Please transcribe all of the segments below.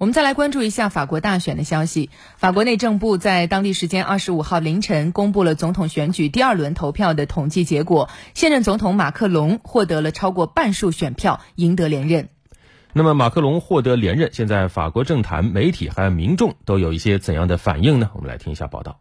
我们再来关注一下法国大选的消息。法国内政部在当地时间二十五号凌晨公布了总统选举第二轮投票的统计结果，现任总统马克龙获得了超过半数选票，赢得连任。那么，马克龙获得连任，现在法国政坛、媒体还有民众都有一些怎样的反应呢？我们来听一下报道。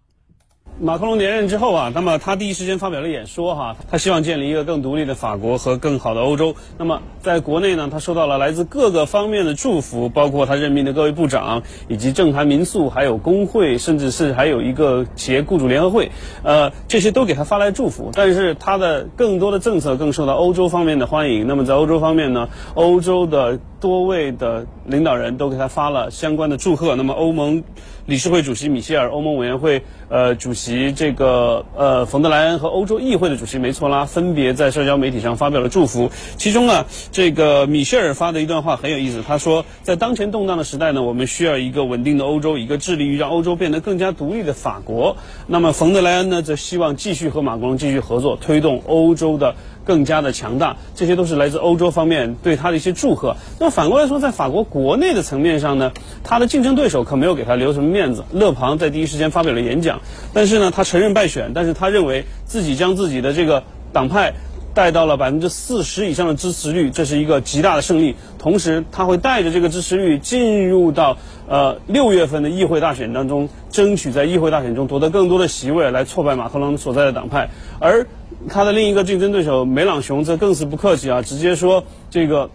马克龙连任之后啊，那么他第一时间发表了演说哈，他希望建立一个更独立的法国和更好的欧洲。那么在国内呢，他受到了来自各个方面的祝福，包括他任命的各位部长，以及政坛民宿，还有工会，甚至是还有一个企业雇主联合会，呃，这些都给他发来祝福。但是他的更多的政策更受到欧洲方面的欢迎。那么在欧洲方面呢，欧洲的多位的领导人都给他发了相关的祝贺。那么欧盟理事会主席米歇尔，欧盟委员会呃主席。这个呃，冯德莱恩和欧洲议会的主席梅措拉分别在社交媒体上发表了祝福。其中呢，这个米歇尔发的一段话很有意思。他说，在当前动荡的时代呢，我们需要一个稳定的欧洲，一个致力于让欧洲变得更加独立的法国。那么，冯德莱恩呢，则希望继续和马克龙继续合作，推动欧洲的。更加的强大，这些都是来自欧洲方面对他的一些祝贺。那么反过来说，在法国国内的层面上呢，他的竞争对手可没有给他留什么面子。勒庞在第一时间发表了演讲，但是呢，他承认败选，但是他认为自己将自己的这个党派带到了百分之四十以上的支持率，这是一个极大的胜利。同时，他会带着这个支持率进入到呃六月份的议会大选当中，争取在议会大选中夺得更多的席位，来挫败马克龙所在的党派。而他的另一个竞争对手梅朗雄则更是不客气啊，直接说这个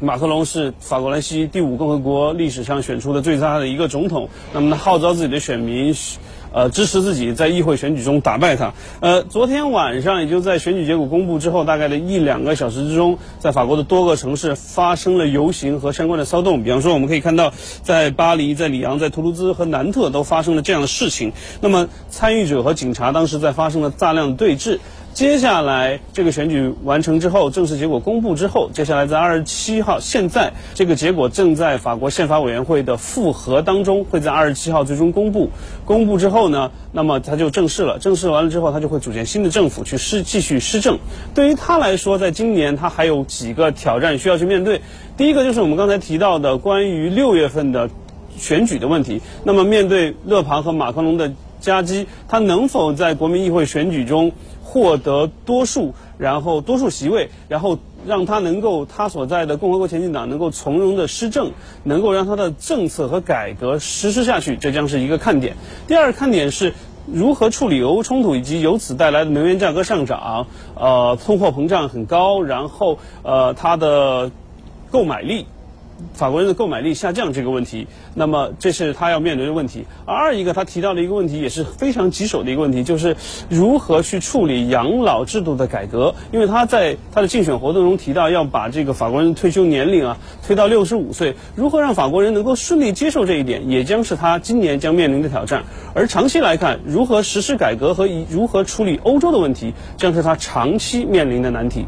马克龙是法国兰西第五共和国历史上选出的最大的一个总统。那么他号召自己的选民，呃，支持自己在议会选举中打败他。呃，昨天晚上也就在选举结果公布之后，大概的一两个小时之中，在法国的多个城市发生了游行和相关的骚动。比方说，我们可以看到，在巴黎、在里昂、在图卢兹和南特都发生了这样的事情。那么参与者和警察当时在发生了大量的对峙。接下来，这个选举完成之后，正式结果公布之后，接下来在二十七号，现在这个结果正在法国宪法委员会的复核当中，会在二十七号最终公布。公布之后后呢，那么他就正式了。正式完了之后，他就会组建新的政府去施继续施政。对于他来说，在今年他还有几个挑战需要去面对。第一个就是我们刚才提到的关于六月份的选举的问题。那么面对勒庞和马克龙的夹击，他能否在国民议会选举中？获得多数，然后多数席位，然后让他能够他所在的共和国前进党能够从容的施政，能够让他的政策和改革实施下去，这将是一个看点。第二看点是如何处理俄乌冲突以及由此带来的能源价格上涨，呃，通货膨胀很高，然后呃，它的购买力。法国人的购买力下降这个问题，那么这是他要面对的问题。而二一个他提到的一个问题也是非常棘手的一个问题，就是如何去处理养老制度的改革。因为他在他的竞选活动中提到要把这个法国人的退休年龄啊推到六十五岁，如何让法国人能够顺利接受这一点，也将是他今年将面临的挑战。而长期来看，如何实施改革和如何处理欧洲的问题，将是他长期面临的难题。